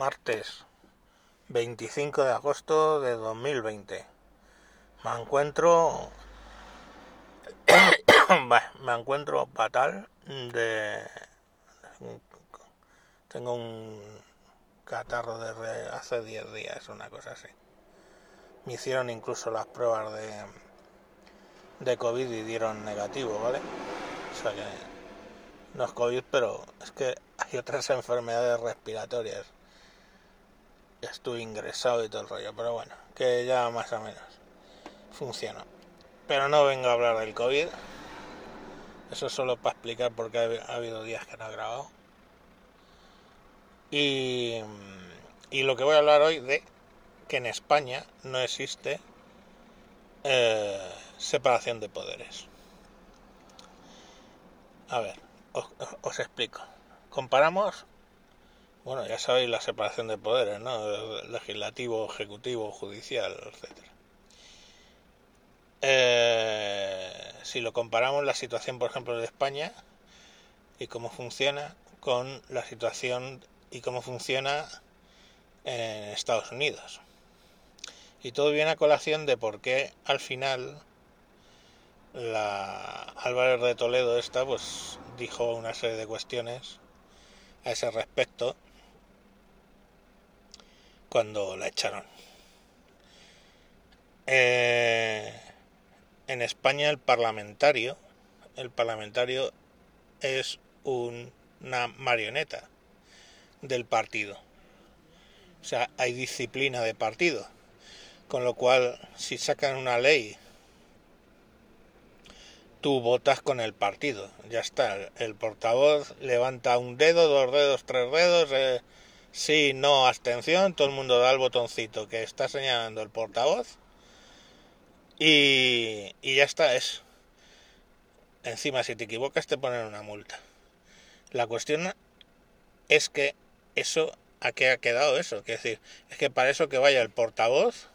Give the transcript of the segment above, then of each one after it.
martes 25 de agosto de 2020. Me encuentro. me encuentro fatal de. Tengo un catarro de hace 10 días, una cosa así. Me hicieron incluso las pruebas de, de COVID y dieron negativo, ¿vale? O sea que no es COVID, pero es que hay otras enfermedades respiratorias. Estuve ingresado y todo el rollo, pero bueno, que ya más o menos funciona. Pero no vengo a hablar del COVID. Eso solo para explicar por qué ha habido días que no he grabado. Y, y lo que voy a hablar hoy de que en España no existe eh, separación de poderes. A ver, os, explico. Comparamos, bueno, ya sabéis la separación de poderes, ¿no? Legislativo, ejecutivo, judicial, etc. Eh, si lo comparamos la situación, por ejemplo, de España y cómo funciona con la situación y cómo funciona en Estados Unidos. Y todo viene a colación de por qué al final la Álvarez de Toledo esta pues dijo una serie de cuestiones a ese respecto cuando la echaron. Eh, en España el parlamentario, el parlamentario es una marioneta del partido. O sea, hay disciplina de partido. Con lo cual, si sacan una ley tú votas con el partido. Ya está. El portavoz levanta un dedo, dos dedos, tres dedos. Eh, sí, no, abstención. Todo el mundo da el botoncito que está señalando el portavoz. Y, y ya está. Es. Encima, si te equivocas, te ponen una multa. La cuestión es que eso. ¿A qué ha quedado eso? Es decir, es que para eso que vaya el portavoz,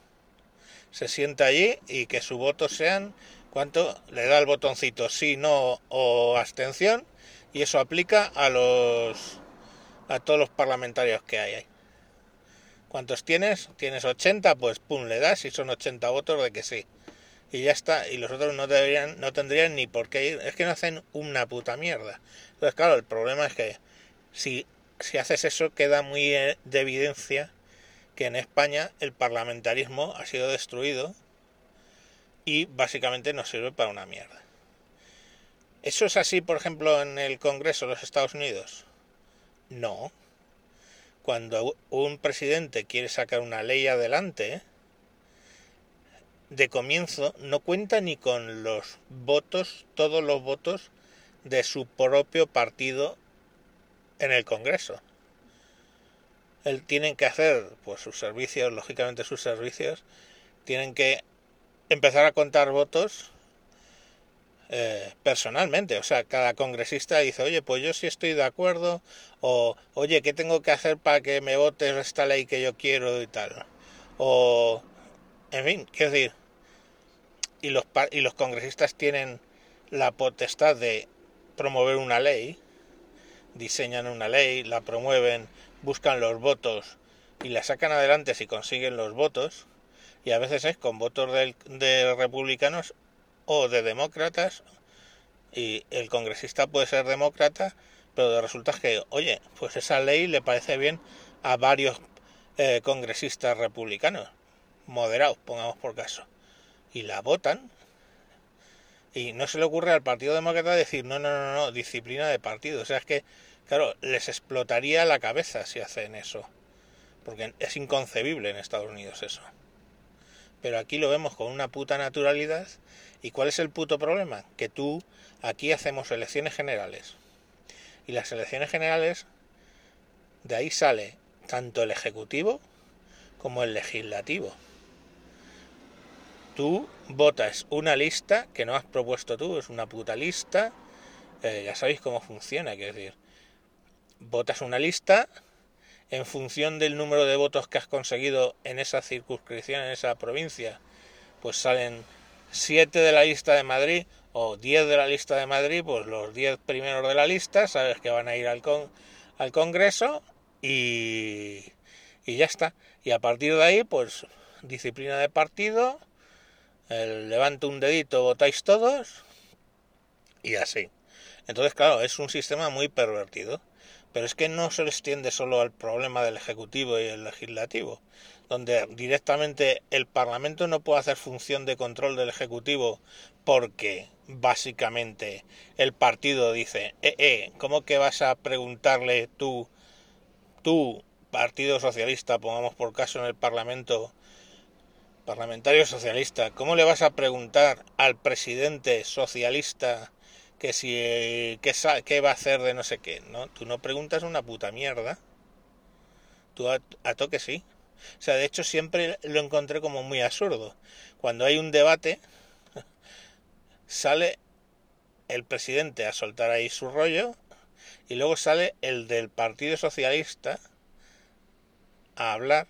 se sienta allí y que su voto sean ¿Cuánto? Le da el botoncito sí, no o abstención y eso aplica a los a todos los parlamentarios que hay ahí. ¿Cuántos tienes? Tienes 80, pues pum, le das y son 80 votos de que sí. Y ya está, y los otros no deberían no tendrían ni por qué ir, es que no hacen una puta mierda. Entonces, claro, el problema es que si si haces eso queda muy de evidencia que en España el parlamentarismo ha sido destruido y básicamente no sirve para una mierda. ¿Eso es así, por ejemplo, en el Congreso de los Estados Unidos? No. Cuando un presidente quiere sacar una ley adelante, de comienzo no cuenta ni con los votos, todos los votos de su propio partido en el Congreso. Él tienen que hacer pues sus servicios, lógicamente sus servicios, tienen que empezar a contar votos eh, personalmente. O sea, cada congresista dice, oye, pues yo sí estoy de acuerdo, o oye, ¿qué tengo que hacer para que me vote esta ley que yo quiero y tal? O, en fin, quiero decir, y los, y los congresistas tienen la potestad de promover una ley, diseñan una ley, la promueven, buscan los votos y la sacan adelante si consiguen los votos y a veces es con votos de, republicanos o de demócratas y el congresista puede ser demócrata pero resulta que oye pues esa ley le parece bien a varios eh, congresistas republicanos moderados pongamos por caso y la votan y no se le ocurre al Partido Demócrata decir no, no, no, no, disciplina de partido. O sea, es que, claro, les explotaría la cabeza si hacen eso. Porque es inconcebible en Estados Unidos eso pero aquí lo vemos con una puta naturalidad. ¿Y cuál es el puto problema? Que tú, aquí hacemos elecciones generales. Y las elecciones generales, de ahí sale tanto el Ejecutivo como el Legislativo. Tú votas una lista que no has propuesto tú, es una puta lista. Eh, ya sabéis cómo funciona, quiero decir. Votas una lista en función del número de votos que has conseguido en esa circunscripción, en esa provincia, pues salen 7 de la lista de Madrid o 10 de la lista de Madrid, pues los 10 primeros de la lista, sabes que van a ir al, al Congreso y, y ya está. Y a partir de ahí, pues disciplina de partido, el levanto un dedito, votáis todos y así. Entonces, claro, es un sistema muy pervertido. Pero es que no se extiende solo al problema del Ejecutivo y el Legislativo, donde directamente el Parlamento no puede hacer función de control del Ejecutivo porque básicamente el partido dice, eh, eh, ¿cómo que vas a preguntarle tú, tú, Partido Socialista, pongamos por caso en el Parlamento, parlamentario socialista, ¿cómo le vas a preguntar al presidente socialista que si qué, va a hacer de no sé qué, ¿no? Tú no preguntas una puta mierda. Tú a, toque sí. O sea, de hecho siempre lo encontré como muy absurdo. Cuando hay un debate, sale el presidente a soltar ahí su rollo y luego sale el del Partido Socialista a hablar,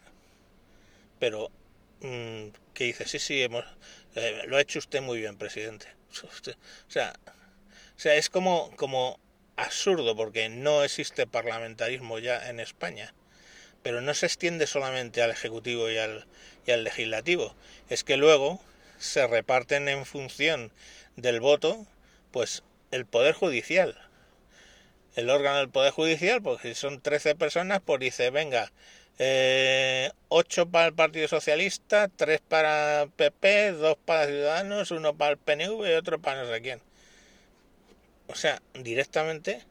pero mm, que dice, sí, sí, hemos, eh, lo ha hecho usted muy bien, presidente. O sea, o sea, es como, como absurdo porque no existe parlamentarismo ya en España. Pero no se extiende solamente al Ejecutivo y al, y al Legislativo. Es que luego se reparten en función del voto, pues el Poder Judicial. El órgano del Poder Judicial, porque si son 13 personas, pues dice, venga, eh, 8 para el Partido Socialista, 3 para PP, 2 para Ciudadanos, 1 para el PNV y otro para no sé quién. O sea, directamente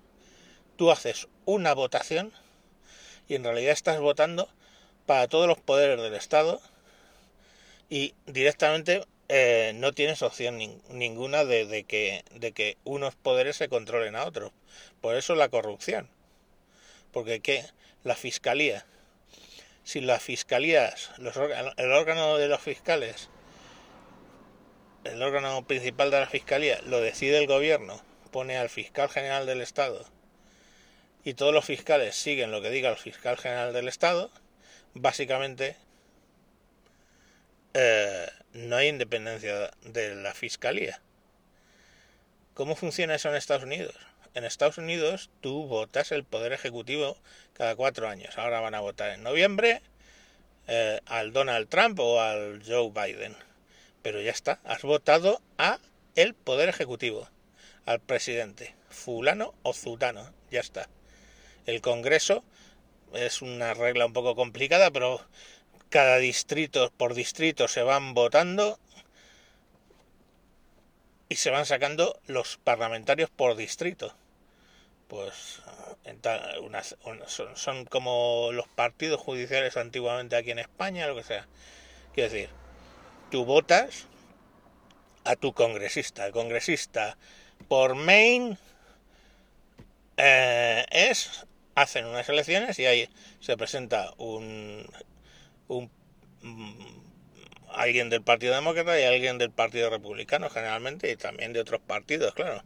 tú haces una votación y en realidad estás votando para todos los poderes del Estado y directamente eh, no tienes opción ninguna de, que, de que unos poderes se controlen a otros. Por eso la corrupción. Porque ¿qué? La fiscalía. Si las fiscalías, los, el órgano de los fiscales, el órgano principal de la fiscalía, lo decide el gobierno pone al fiscal general del Estado y todos los fiscales siguen lo que diga el fiscal general del Estado, básicamente eh, no hay independencia de la fiscalía. ¿Cómo funciona eso en Estados Unidos? En Estados Unidos tú votas el poder ejecutivo cada cuatro años. Ahora van a votar en noviembre eh, al Donald Trump o al Joe Biden. Pero ya está, has votado a el poder ejecutivo al presidente, fulano o zutano, ya está. El Congreso es una regla un poco complicada, pero cada distrito por distrito se van votando y se van sacando los parlamentarios por distrito. Pues son, son, como los partidos judiciales antiguamente aquí en España, lo que sea. Quiero decir, tú votas a tu congresista. El congresista por Maine eh, es hacen unas elecciones y ahí se presenta un, un mm, alguien del Partido Demócrata y alguien del Partido Republicano generalmente y también de otros partidos, claro.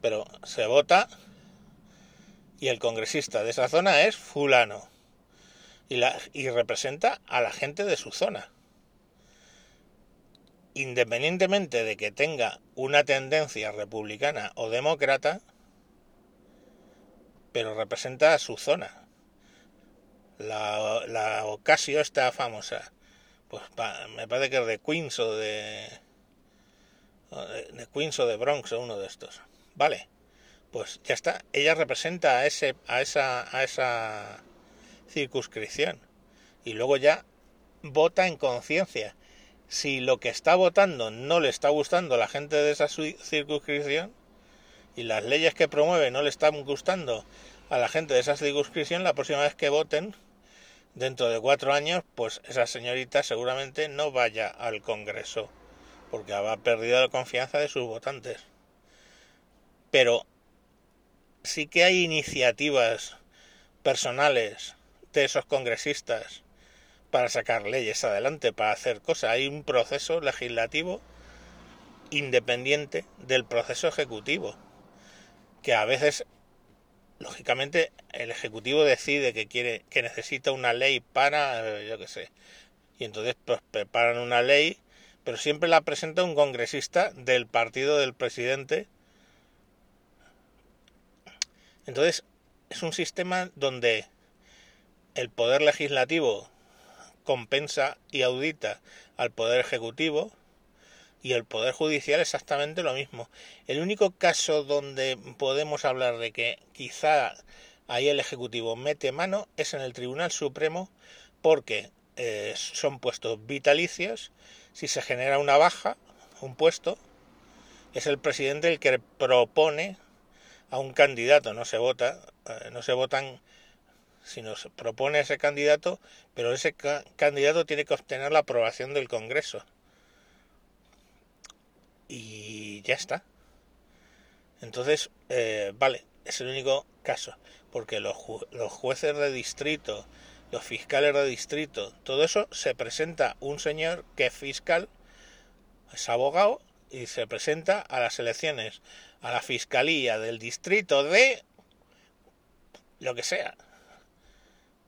Pero se vota y el congresista de esa zona es fulano y, la, y representa a la gente de su zona independientemente de que tenga una tendencia republicana o demócrata, pero representa a su zona. La, la Ocasio está famosa, pues me parece que es de Queens o de, de, Queens o de Bronx o uno de estos. Vale, pues ya está. Ella representa a ese, a esa, a esa circunscripción y luego ya vota en conciencia si lo que está votando no le está gustando a la gente de esa circunscripción y las leyes que promueve no le están gustando a la gente de esa circunscripción, la próxima vez que voten, dentro de cuatro años, pues esa señorita seguramente no vaya al Congreso, porque habrá perdido la confianza de sus votantes. Pero sí que hay iniciativas personales de esos congresistas para sacar leyes adelante, para hacer cosas. Hay un proceso legislativo independiente del proceso ejecutivo, que a veces, lógicamente, el ejecutivo decide que quiere, que necesita una ley para, yo qué sé, y entonces pues, preparan una ley, pero siempre la presenta un congresista del partido del presidente. Entonces, es un sistema donde el poder legislativo compensa y audita al poder ejecutivo y el poder judicial exactamente lo mismo. El único caso donde podemos hablar de que quizá ahí el ejecutivo mete mano es en el Tribunal Supremo porque eh, son puestos vitalicios. Si se genera una baja, un puesto, es el presidente el que propone a un candidato, no se vota, eh, no se votan, sino se propone ese candidato, pero ese candidato tiene que obtener la aprobación del Congreso. Y ya está. Entonces, eh, vale, es el único caso, porque los, los jueces de distrito, los fiscales de distrito, todo eso se presenta un señor que es fiscal, es abogado, y se presenta a las elecciones a la fiscalía del distrito de lo que sea,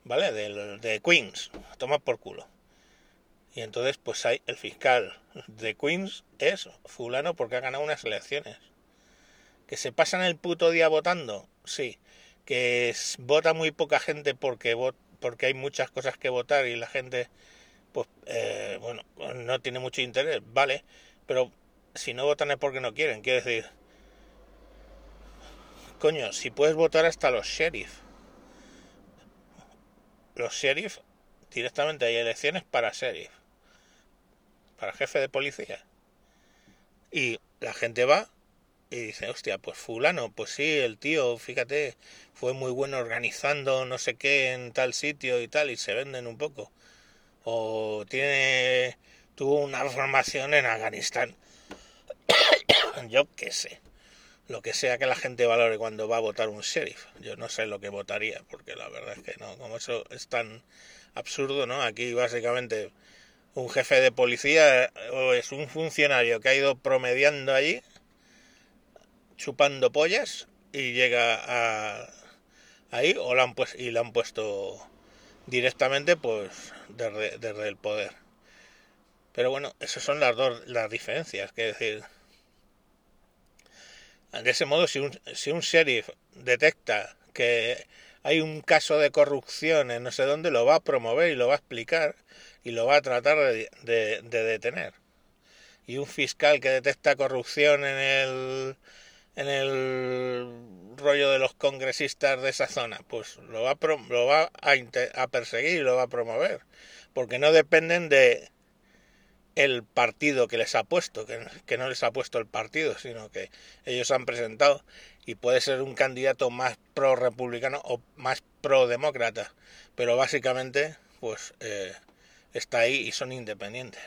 ¿vale? De, de Queens, toma por culo. Y entonces pues hay el fiscal de Queens es fulano porque ha ganado unas elecciones. Que se pasan el puto día votando, sí. Que vota muy poca gente porque, porque hay muchas cosas que votar y la gente, pues, eh, bueno, no tiene mucho interés, vale. Pero si no votan es porque no quieren, quiero decir. Coño, si puedes votar hasta los sheriff. Los sheriff, directamente hay elecciones para sheriff. Para jefe de policía. Y la gente va y dice, hostia, pues fulano, pues sí, el tío, fíjate, fue muy bueno organizando no sé qué en tal sitio y tal, y se venden un poco. O tiene, tuvo una formación en Afganistán. Yo qué sé. Lo que sea que la gente valore cuando va a votar un sheriff. Yo no sé lo que votaría, porque la verdad es que no, como eso es tan absurdo, ¿no? Aquí básicamente un jefe de policía o es un funcionario que ha ido promediando allí, chupando pollas y llega a ahí o lo han pues, y lo han puesto directamente pues desde, desde el poder. Pero bueno, esas son las dos las diferencias, que decir, de ese modo si un, si un sheriff detecta que hay un caso de corrupción en no sé dónde, lo va a promover y lo va a explicar y lo va a tratar de, de, detener. Y un fiscal que detecta corrupción en el, en el rollo de los congresistas de esa zona, pues lo va, lo va a, a perseguir y lo va a promover, porque no dependen de el partido que les ha puesto, que, no les ha puesto el partido, sino que ellos han presentado y puede ser un candidato más pro republicano o más pro demócrata, pero básicamente pues eh, está ahí y son independientes.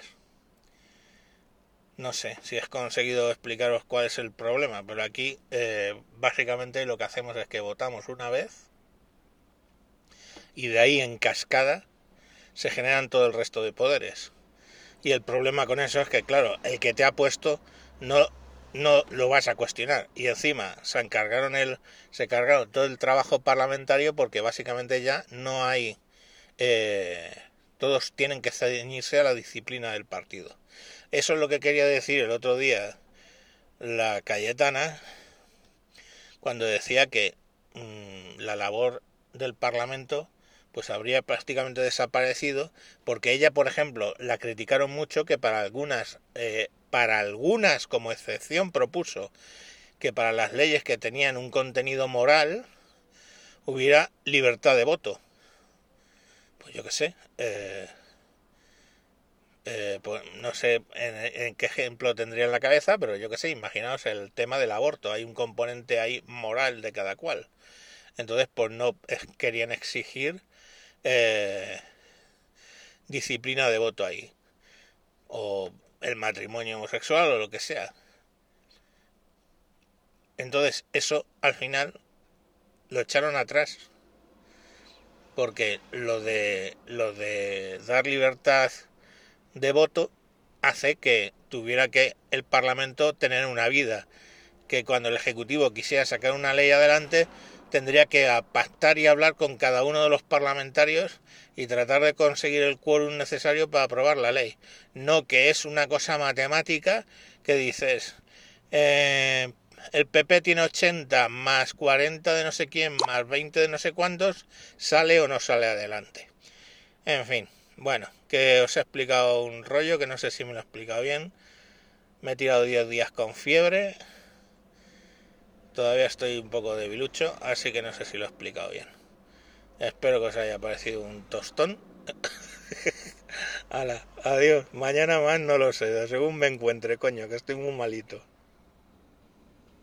No sé si he conseguido explicaros cuál es el problema, pero aquí eh, básicamente lo que hacemos es que votamos una vez y de ahí en cascada se generan todo el resto de poderes. Y el problema con eso es que, claro, el que te ha puesto no, no lo vas a cuestionar. Y encima se encargaron el, se cargaron todo el trabajo parlamentario porque básicamente ya no hay eh, todos tienen que ceñirse a la disciplina del partido. Eso es lo que quería decir el otro día la Cayetana cuando decía que mmm, la labor del Parlamento pues habría prácticamente desaparecido porque ella, por ejemplo, la criticaron mucho que para algunas, eh, para algunas como excepción propuso que para las leyes que tenían un contenido moral hubiera libertad de voto. Pues yo qué sé, eh, eh, pues no sé en, en, qué ejemplo tendría en la cabeza, pero yo qué sé, imaginaos el tema del aborto, hay un componente ahí moral de cada cual. Entonces, pues no querían exigir eh, disciplina de voto ahí. O el matrimonio homosexual o lo que sea. Entonces eso al final lo echaron atrás. Porque lo de, lo de dar libertad de voto hace que tuviera que el Parlamento tener una vida. Que cuando el Ejecutivo quisiera sacar una ley adelante, tendría que pactar y hablar con cada uno de los parlamentarios y tratar de conseguir el quórum necesario para aprobar la ley. No que es una cosa matemática que dices, eh, el PP tiene 80 más 40 de no sé quién más 20 de no sé cuántos, sale o no sale adelante. En fin, bueno, que os he explicado un rollo que no sé si me lo he explicado bien. Me he tirado 10 días con fiebre. Todavía estoy un poco debilucho, así que no sé si lo he explicado bien. Espero que os haya parecido un tostón. Hala, adiós. Mañana más no lo sé, según me encuentre, coño, que estoy muy malito.